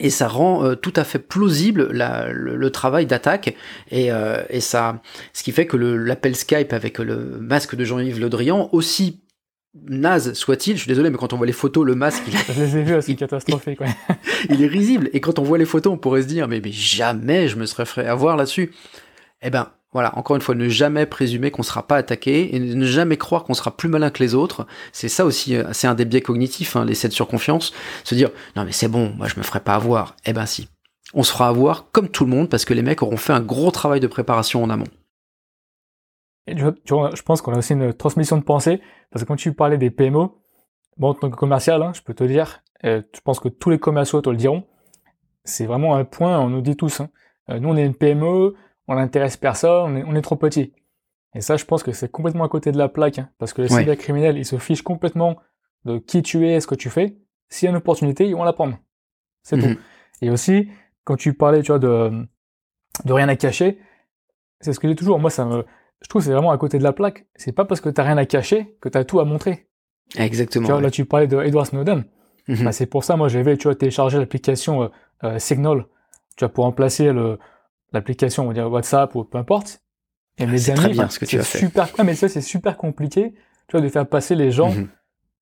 et ça rend euh, tout à fait plausible la, le, travail d'attaque et, euh, et ça ce qui fait que l'appel Skype avec le masque de Jean-Yves Le Drian aussi naze soit-il, je suis désolé, mais quand on voit les photos, le masque, il, [laughs] je les ai vus, c'est catastrophique. [laughs] il est risible. Et quand on voit les photos, on pourrait se dire, mais, mais jamais je me serais fait avoir là-dessus. Eh ben, voilà, encore une fois, ne jamais présumer qu'on ne sera pas attaqué et ne jamais croire qu'on sera plus malin que les autres. C'est ça aussi, euh, c'est un des biais cognitifs, hein, l'essai de surconfiance. Se dire, non mais c'est bon, moi je me ferai pas avoir. Eh ben si. On se fera avoir comme tout le monde parce que les mecs auront fait un gros travail de préparation en amont. Et je pense qu'on a aussi une transmission de pensée, parce que quand tu parlais des PMO, bon, en tant que commercial, hein, je peux te dire, euh, je pense que tous les commerciaux te le diront, c'est vraiment un point, on nous dit tous, hein, euh, nous on est une PME, on n'intéresse personne, on est, trop petit. Et ça, je pense que c'est complètement à côté de la plaque, hein, parce que les cybercriminels, ils se fichent complètement de qui tu es ce que tu fais. S'il y a une opportunité, ils vont la prendre. C'est tout. Mhm. Et aussi, quand tu parlais, tu vois, de, de rien à cacher, c'est ce que j'ai toujours. Moi, ça me, je trouve c'est vraiment à côté de la plaque. C'est pas parce que t'as rien à cacher que t'as tout à montrer. Exactement. Tu vois, là, tu parlais de Edward Snowden. Mhm. Bah, c'est pour ça, moi, j'avais, tu vois, téléchargé l'application euh, euh, Signal, tu vois, pour remplacer le, l'application, on va dire WhatsApp ou peu importe. Et ah, mes amis, très bien ce que tu as fait. Super, mais ça, c'est super compliqué, tu vois, de faire passer les gens mhm.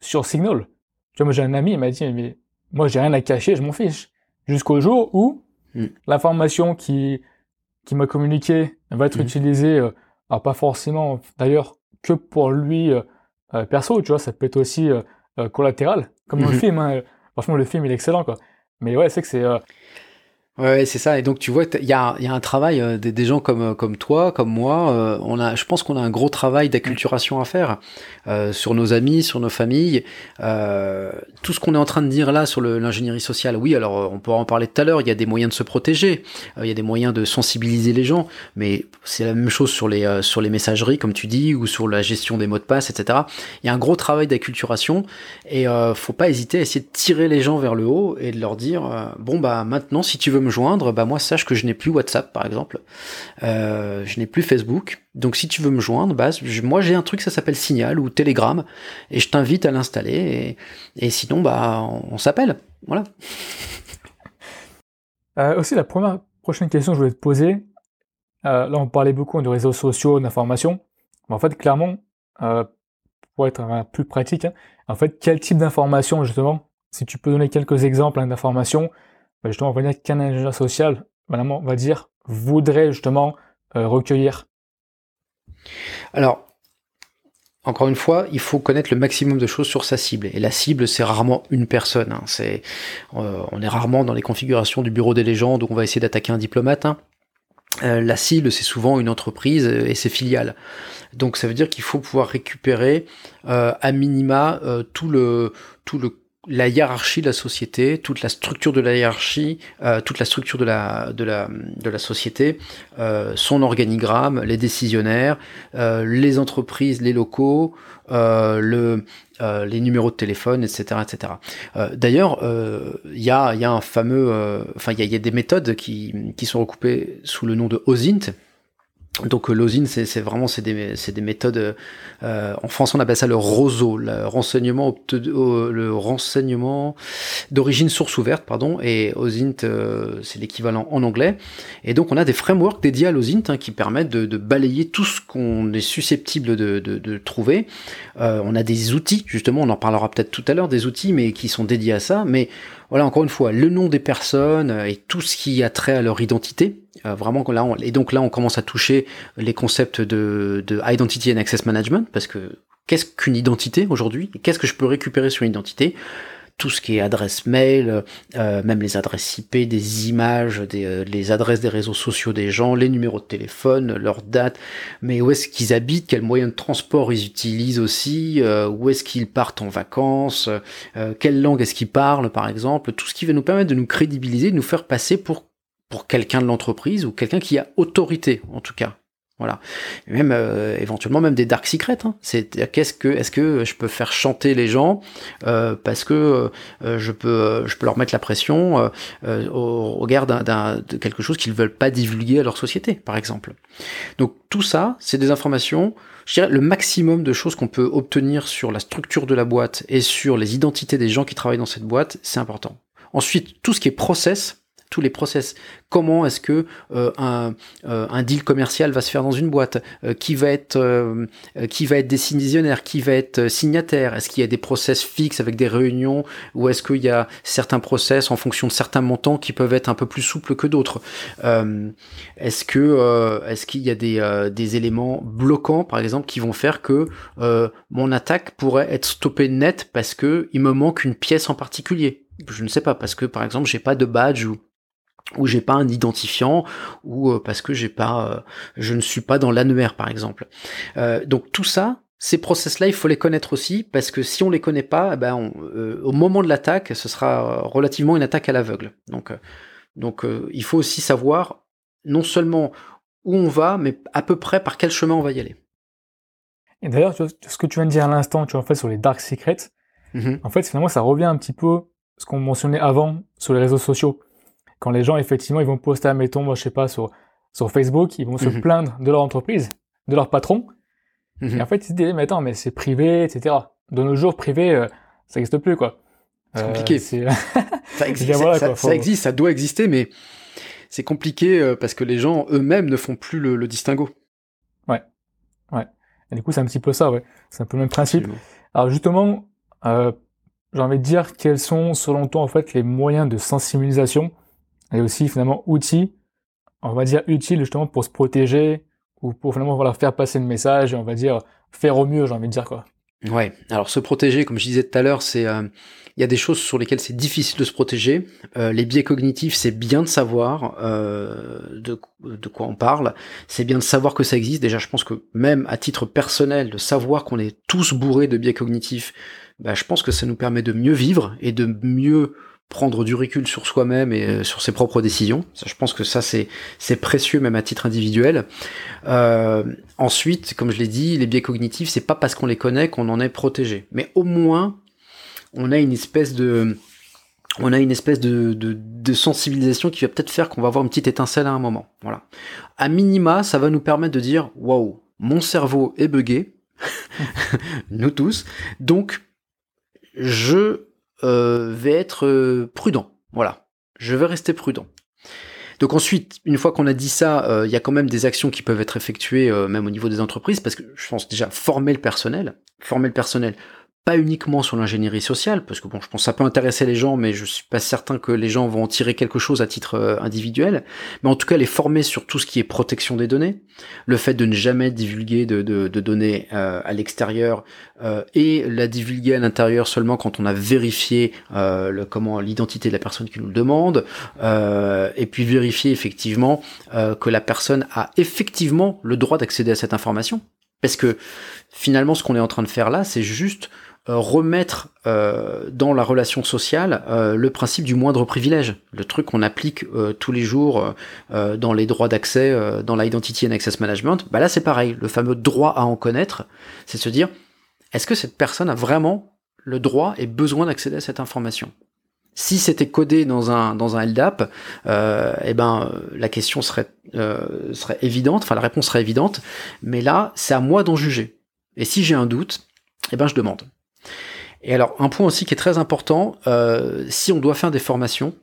sur Signal. Tu vois, moi, j'ai un ami, il m'a dit, mais moi, j'ai rien à cacher, je m'en fiche. Jusqu'au jour où mm. l'information qui, qui m'a communiquée va être mhm. utilisée euh, alors pas forcément d'ailleurs que pour lui euh, euh, perso, tu vois, ça peut être aussi euh, collatéral, comme dans le mhm. film. Hein. Franchement, le film il est excellent quoi. Mais ouais, c'est que c'est Ouais, c'est ça. Et donc tu vois, il y a, y a, un travail euh, des, gens comme euh, comme toi, comme moi. Euh, on a, je pense qu'on a un gros travail d'acculturation à faire sur nos amis, sur nos familles. tout ce qu'on est en train de dire là sur l'ingénierie sociale, oui. Alors on pourra en parler tout à l'heure. Il y a des moyens de se protéger. Il y a des moyens de sensibiliser les gens. Mais c'est la même chose sur les sur les messageries, comme tu dis, ou sur la gestion des mots de passe, etc. Il y a un gros travail d'acculturation et faut pas hésiter à essayer de tirer les gens vers le haut et de leur dire bon bah maintenant si tu veux me joindre, bah moi sache que je n'ai plus WhatsApp par exemple, euh, je n'ai plus Facebook. Donc si tu veux me joindre, moi j'ai un truc ça s'appelle Signal ou Telegram et je t'invite à l'installer et, sinon bah on, s'appelle, voilà. [laughs] Euh, aussi la première prochaine question que je voulais te poser, euh, là on parlait beaucoup de réseaux sociaux, d'informations, mais en fait clairement pour être plus pratique, hein, en fait quel type d'informations justement, si tu peux donner quelques exemples hein, d'informations bah, justement, on va qu'un ingénieur social, on va dire, voudrait justement euh, recueillir Alors, encore une fois, il faut connaître le maximum de choses sur sa cible. Et la cible, c'est rarement une personne. Hein. C'est, euh, on est rarement dans les configurations du bureau des légendes où on va essayer d'attaquer un diplomate. Hein. Euh, la cible, c'est souvent une entreprise et ses filiales. Donc ça veut dire qu'il faut pouvoir récupérer à minima tout le tout le la hiérarchie de la société, toute la structure de la hiérarchie, euh, toute la structure de la, de la, société, euh, son organigramme, les décisionnaires, euh, les entreprises, les locaux, le, les numéros de téléphone, etc. etc. D'ailleurs, il y, a, y a un fameux... Enfin, il y, y, a des méthodes qui, qui sont recoupées sous le nom de OSINT, Donc euh, l'osine, c'est vraiment c'est des, des, méthodes. Euh, en France, on appelle ça le roseau, le renseignement, le renseignement d'origine source ouverte, pardon. Et OSINT, euh, c'est l'équivalent en anglais. Et donc on a des frameworks dédiés à l'OSINT hein, qui permettent de, balayer tout ce qu'on est susceptible de, trouver. On a des outils, justement, on en parlera peut-être tout à l'heure, des outils, mais qui sont dédiés à ça. Mais voilà, encore une fois, le nom des personnes et tout ce qui a trait à leur identité euh, vraiment là, on, et donc là, on commence à toucher les concepts de, de identity and access management parce que qu'est-ce qu'une identité aujourd'hui Qu'est-ce que je peux récupérer sur une identité? Tout ce qui est adresse mail, euh, même les adresses IP, des images, des, euh, les adresses des réseaux sociaux des gens, les numéros de téléphone, leur date, mais où est-ce qu'ils habitent, quels moyens de transport ils utilisent aussi, euh, où est-ce qu'ils partent en vacances, quelle langue est-ce qu'ils parlent par exemple, tout ce qui va nous permettre de nous crédibiliser, de nous faire passer pour pour quelqu'un de l'entreprise ou quelqu'un qui a autorité en tout cas. Voilà. même euh, éventuellement même des dark secrets. Hein. C'est qu'est-ce que est-ce que je peux faire chanter les gens euh, parce que euh, je peux je peux leur mettre la pression au regard d'un, de quelque chose qu'ils veulent pas divulguer à leur société, par exemple. Donc tout ça, c'est des informations. Je dirais le maximum de choses qu'on peut obtenir sur la structure de la boîte et sur les identités des gens qui travaillent dans cette boîte, c'est important. Ensuite, tout ce qui est process, tous les process. Comment est-ce que euh, un, euh, un, deal commercial va se faire dans une boîte? Euh, Qui va être qui va être décisionnaire Qui va être signataire Est-ce qu'il y a des process fixes avec des réunions? Ou est-ce qu'il y a certains process en fonction de certains montants qui peuvent être un peu plus souples que d'autres? Est-ce que est-ce qu'il y a des, des éléments bloquants par exemple qui vont faire que mon attaque pourrait être stoppée net parce que il me manque une pièce en particulier? Je ne sais pas parce que par exemple j'ai pas de badge ou ou j'ai pas un identifiant ou euh, parce que j'ai pas euh, je ne suis pas dans l'annuaire par exemple. Euh, donc tout ça, ces process-là, il faut les connaître aussi parce que si on les connaît pas, eh ben au moment de l'attaque, ce sera relativement une attaque à l'aveugle. Donc donc il faut aussi savoir non seulement où on va, mais à peu près par quel chemin on va y aller. Et d'ailleurs, ce que tu viens de dire à l'instant, tu en fait sur les dark secrets, mm-hmm. en fait finalement ça revient un petit peu ce qu'on mentionnait avant sur les réseaux sociaux quand les gens, effectivement, ils vont poster, admettons, moi, je sais pas, sur, sur Facebook, ils vont se mhm. plaindre de leur entreprise, de leur patron. Mhm. Et en fait, ils se disent, mais attends, mais c'est privé, etc. De nos jours, privé, euh, ça n'existe plus, quoi. C'est compliqué. Euh, [laughs] [laughs] ça, existe, ça, existe, ça doit exister, mais c'est compliqué euh, parce que les gens eux-mêmes ne font plus le, distinguo. Ouais, ouais. Et du coup, c'est un petit peu ça, ouais. C'est un peu le même principe. Alors justement, j'ai envie de dire quels sont, selon toi, en fait, les moyens de sensibilisation et aussi finalement outils, on va dire utiles justement pour se protéger ou pour finalement voilà, faire passer le message et on va dire faire au mieux, j'ai envie de dire quoi. Ouais, alors se protéger, comme je disais tout à l'heure, c'est euh, il y a des choses sur lesquelles c'est difficile de se protéger. Euh, les biais cognitifs, c'est bien de savoir euh, de, de, quoi on parle. C'est bien de savoir que ça existe. Déjà, je pense que même à titre personnel, de savoir qu'on est tous bourrés de biais cognitifs, bah, je pense que ça nous permet de mieux vivre et de mieux prendre du recul sur soi-même et euh, sur ses propres décisions. Je pense que ça c'est précieux même à titre individuel. Euh, ensuite, comme je l'ai dit, les biais cognitifs, c'est pas parce qu'on les connaît qu'on en est protégé, mais au moins on a une espèce de on a une espèce de, de sensibilisation qui va peut-être faire qu'on va avoir une petite étincelle à un moment. Voilà. À minima, ça va nous permettre de dire waouh, mon cerveau est buggé, [laughs] nous tous. Donc, je euh, vais être euh, prudent. Voilà, je vais rester prudent. Donc ensuite, une fois qu'on a dit ça, euh, il y a quand même des actions qui peuvent être effectuées, même au niveau des entreprises, parce que je pense déjà former le personnel, former le personnel pas uniquement sur l'ingénierie sociale, parce que bon, je pense que ça peut intéresser les gens, mais je suis pas certain que les gens vont en tirer quelque chose à titre euh, individuel. Mais en tout cas, les former sur tout ce qui est protection des données, le fait de ne jamais divulguer de, de, de données euh, à l'extérieur euh, et la divulguer à l'intérieur seulement quand on a vérifié le, comment l'identité de la personne qui nous le demande, et puis vérifier effectivement que la personne a effectivement le droit d'accéder à cette information. Parce que finalement, ce qu'on est en train de faire là, c'est juste euh, remettre euh, dans la relation sociale euh, le principe du moindre privilège, le truc qu'on applique tous les jours dans les droits d'accès, dans l'identity and access management. Bah là c'est pareil, le fameux droit à en connaître, c'est se dire est-ce que cette personne a vraiment le droit et besoin d'accéder à cette information? Si c'était codé dans un dans un LDAP, euh, eh ben la question serait euh, serait évidente, enfin la réponse serait évidente, mais là c'est à moi d'en juger. Et si j'ai un doute, eh ben je demande. Et alors un point aussi qui est très important, euh, si on doit faire des formations,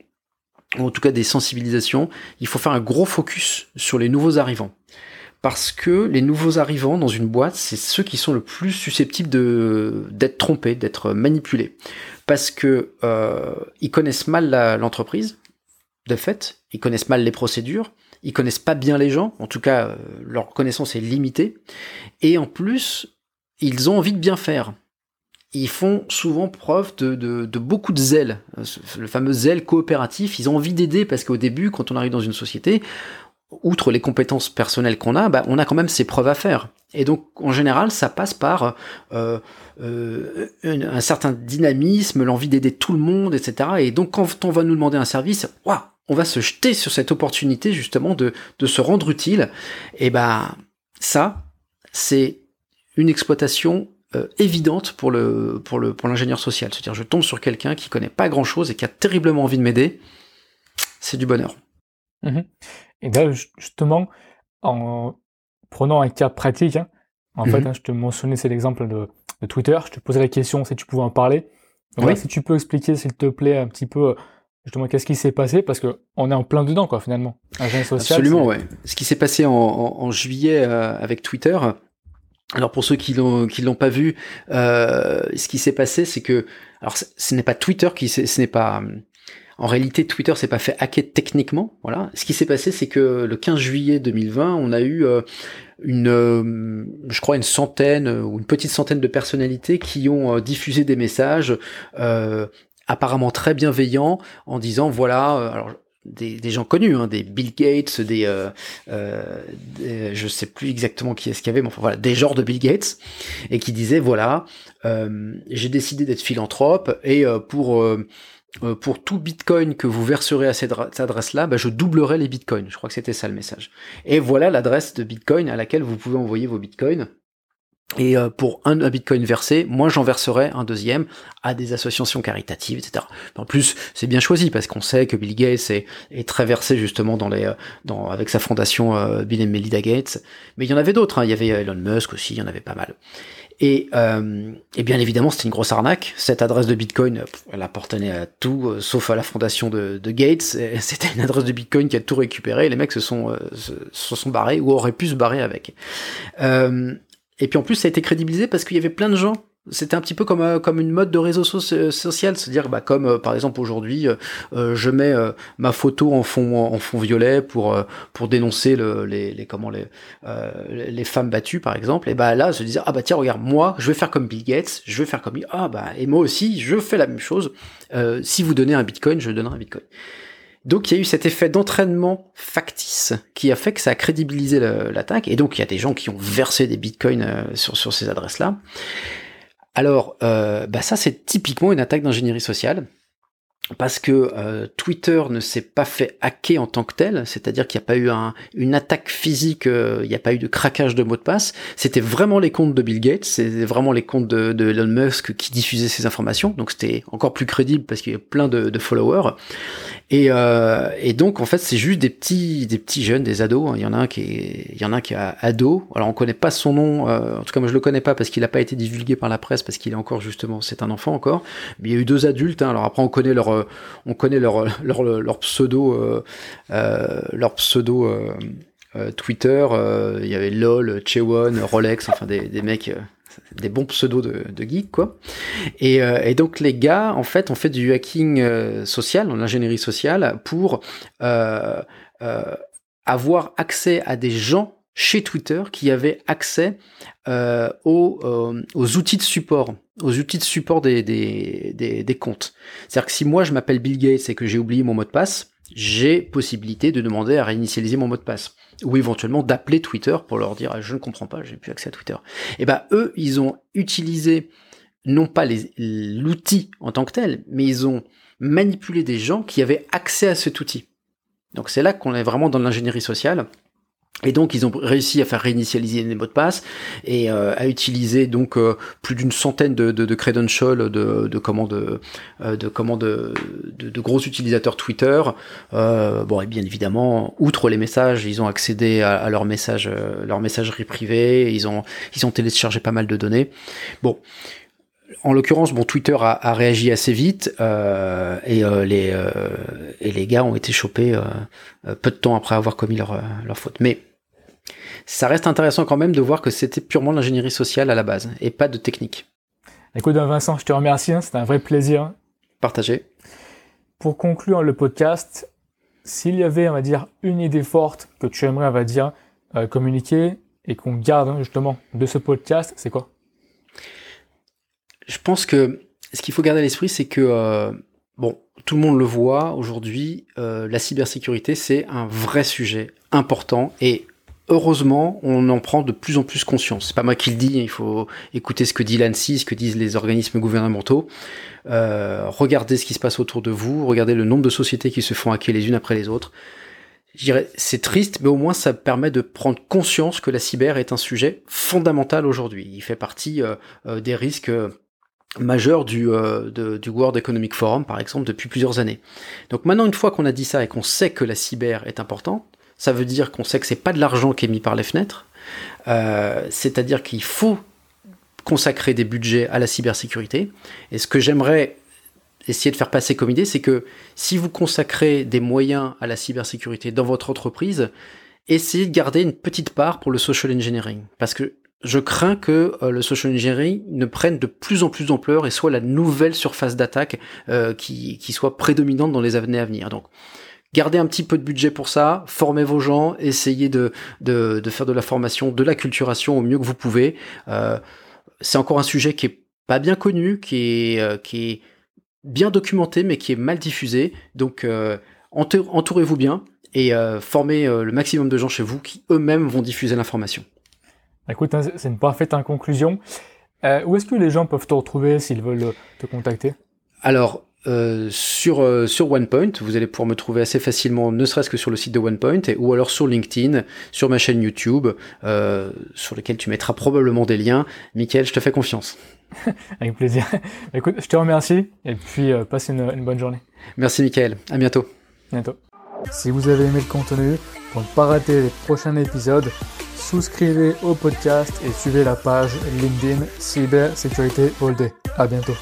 ou en tout cas des sensibilisations, il faut faire un gros focus sur les nouveaux arrivants. Parce que les nouveaux arrivants dans une boîte, c'est ceux qui sont le plus susceptibles d'être trompés, d'être manipulés, parce que euh, ils connaissent mal l'entreprise, de fait, ils connaissent mal les procédures, ils connaissent pas bien les gens, en tout cas euh, leur connaissance est limitée, et en plus ils ont envie de bien faire. Ils font souvent preuve de, de, de beaucoup de zèle, le fameux zèle coopératif. Ils ont envie d'aider parce qu'au début, quand on arrive dans une société, outre les compétences personnelles qu'on a, bah, on a quand même ses preuves à faire. Et donc, en général, ça passe par euh, euh, un certain dynamisme, l'envie d'aider tout le monde, etc. Et donc, quand on va nous demander un service, on va se jeter sur cette opportunité justement de, de se rendre utile. Et ben, ça, c'est une exploitation euh, évidente pour le pour le pour l'ingénieur social. C'est-à-dire, je tombe sur quelqu'un qui connaît pas grand-chose et qui a terriblement envie de m'aider. C'est du bonheur. Mmh et là, justement, en prenant un cas pratique, hein, en fait, mmh hein, je te mentionnais, c'est l'exemple de, Twitter, je te posais la question si tu pouvais en parler. oui. si tu peux expliquer, s'il te plaît, un petit peu, justement, qu'est-ce qui s'est passé, parce qu'on est en plein dedans, quoi, finalement. Un social. Absolument, ouais. Ce qui s'est passé en, juillet euh, avec Twitter, alors pour ceux qui l'ont qui l'ont pas vu, euh, ce qui s'est passé, c'est que alors ce n'est pas Twitter qui ce n'est pas en réalité, Twitter s'est pas fait hacker techniquement. Voilà. Ce qui s'est passé, c'est que le 15 juillet 2020, on a eu euh, une, euh, je crois, une centaine ou une petite centaine de personnalités qui ont diffusé des messages apparemment très bienveillants en disant voilà, des, des, gens connus, hein, des Bill Gates, des, euh, je sais plus exactement qui est-ce qu'il y avait, mais enfin voilà, des genres de Bill Gates, et qui disaient voilà, j'ai décidé d'être philanthrope et pour euh, pour tout bitcoin que vous verserez à cette, adresse-là, bah, je doublerai les bitcoins. Je crois que c'était ça le message. Et voilà l'adresse de bitcoin à laquelle vous pouvez envoyer vos bitcoins. Et euh, pour un, bitcoin versé, moi j'en verserai un deuxième à des associations caritatives, etc. En plus, c'est bien choisi parce qu'on sait que Bill Gates est, est, très versé justement dans les, euh, dans, avec sa fondation Bill et Melinda Gates. Mais il y en avait d'autres. Hein. Il y avait Elon Musk aussi. Il y en avait pas mal. Et, euh, et, bien évidemment, c'était une grosse arnaque. Cette adresse de Bitcoin, elle appartenait à tout, euh, sauf à la fondation de, de Gates. [laughs] C'était une adresse de Bitcoin qui a tout récupéré. Les mecs se sont, euh, se, sont barrés ou auraient pu se barrer avec. Euh, et puis en plus, ça a été crédibilisé parce qu'il y avait plein de gens c'était un petit peu comme, euh, comme une mode de réseau social, se dire bah, comme euh, par exemple aujourd'hui, euh, je mets ma photo en fond, en fond violet pour, pour dénoncer le, les, les, comment, les, les femmes battues par exemple, et bah là se dire ah bah tiens regarde moi je vais faire comme Bill Gates, je vais faire comme ah bah et moi aussi je fais la même chose. si vous donnez un bitcoin, je donnerai un bitcoin. Donc il y a eu cet effet d'entraînement factice qui a fait que ça a crédibilisé l'attaque, et donc il y a des gens qui ont versé des bitcoins sur, sur ces adresses-là. Alors, euh, bah ça c'est typiquement une attaque d'ingénierie sociale. Parce que euh, Twitter ne s'est pas fait hacker en tant que tel, c'est-à-dire qu'il n'y a pas eu un, une attaque physique, euh, il n'y a pas eu de craquage de mots de passe, c'était vraiment les comptes de Bill Gates, c'était vraiment les comptes de, Elon Musk qui diffusaient ces informations, donc c'était encore plus crédible parce qu'il y avait plein de followers. Et, euh, et, donc en fait c'est juste des petits, des petits jeunes, des ados. Hein. Il y en a un qui est, il y en a un qui est ado. Alors on connaît pas son nom, euh, en tout cas moi je le connais pas parce qu'il n'a pas été divulgué par la presse parce qu'il est encore justement, c'est un enfant encore. Mais il y a eu deux adultes. Hein. Alors après on connaît leur euh, on connaît leur, leur, leur pseudo, euh, euh leur pseudo euh, euh, Twitter. il y avait LOL, Chewon, Rolex, enfin des, des mecs des bons pseudos de, de quoi. Et, et, donc les gars en fait ont fait du hacking social, l'ingénierie sociale pour euh, euh, avoir accès à des gens chez Twitter qui avaient accès euh, aux, outils de support aux outils de support des, des comptes. C'est-à-dire que si moi je m'appelle Bill Gates et que j'ai oublié mon mot de passe, j'ai possibilité de demander à réinitialiser mon mot de passe. Ou éventuellement d'appeler Twitter pour leur dire je ne comprends pas, j'ai plus accès à Twitter. Et eh ben eux, ils ont utilisé non pas l'outil en tant que tel, mais ils ont manipulé des gens qui avaient accès à cet outil. Donc c'est là qu'on est vraiment dans l'ingénierie sociale. Et donc ils ont réussi à faire réinitialiser les mots de passe et euh, à utiliser donc euh, plus d'une centaine de, de, de credentials de, de comment de, euh, de comment de, de, gros utilisateurs Twitter. bon et bien évidemment, outre les messages, ils ont accédé à, à leurs messages, leur messagerie privée. Ils ont ils ont téléchargé pas mal de données. Bon, en l'occurrence, bon, Twitter a, a réagi assez vite euh, et les et les gars ont été chopés peu de temps après avoir commis leur leur faute. Mais ça reste intéressant quand même de voir que c'était purement l'ingénierie sociale à la base et pas de technique. Écoute, Vincent, je te remercie, hein, c'était un vrai plaisir. Partagé. Pour conclure le podcast, s'il y avait, on va dire, une idée forte que tu aimerais, on va dire, euh, communiquer et qu'on garde hein, justement de ce podcast, c'est quoi? Je pense que ce qu'il faut garder à l'esprit, c'est que, euh, bon, tout le monde le voit aujourd'hui, euh, la cybersécurité, c'est un vrai sujet important et heureusement, on en prend de plus en plus conscience. C'est pas moi qui le dis, il faut écouter ce que dit l'ANSI, ce que disent les organismes gouvernementaux. Euh, regardez ce qui se passe autour de vous, regardez le nombre de sociétés qui se font hacker les unes après les autres. Je dirais, c'est triste, mais au moins ça permet de prendre conscience que la cyber est un sujet fondamental aujourd'hui. Il fait partie euh, euh, des risques majeurs du, du World Economic Forum, par exemple, depuis plusieurs années. Donc maintenant, une fois qu'on a dit ça et qu'on sait que la cyber est importante, ça veut dire qu'on sait que c'est pas de l'argent qui est mis par les fenêtres. Euh, c'est-à-dire qu'il faut consacrer des budgets à la cybersécurité. Et ce que j'aimerais essayer de faire passer comme idée, c'est que si vous consacrez des moyens à la cybersécurité dans votre entreprise, essayez de garder une petite part pour le social engineering. Parce que je crains que euh, le social engineering ne prenne de plus en plus d'ampleur et soit la nouvelle surface d'attaque euh, qui, qui soit prédominante dans les années à venir. Donc, Gardez un petit peu de budget pour ça, formez vos gens, essayez de, de, faire de la formation, de la culturation au mieux que vous pouvez. Euh, c'est encore un sujet qui est pas bien connu, qui est, qui est bien documenté, mais qui est mal diffusé. Donc entourez-vous bien et formez le maximum de gens chez vous qui eux-mêmes vont diffuser l'information. Écoute, hein, c'est une parfaite conclusion. où est-ce que les gens peuvent te retrouver s'ils veulent te contacter? Alors, euh, sur, euh, sur OnePoint. Vous allez pouvoir me trouver assez facilement, ne serait-ce que sur le site de OnePoint, et, ou alors sur LinkedIn, sur ma chaîne YouTube, euh, sur lequel tu mettras probablement des liens. Michael, je te fais confiance. [laughs] Avec plaisir. Écoute, je te remercie, et puis passe une, une, bonne journée. Merci Michael, à bientôt. Bientôt. Si vous avez aimé le contenu, pour ne pas rater les prochains épisodes, souscrivez au podcast et suivez la page LinkedIn Cyber Sécurité All Day. À bientôt.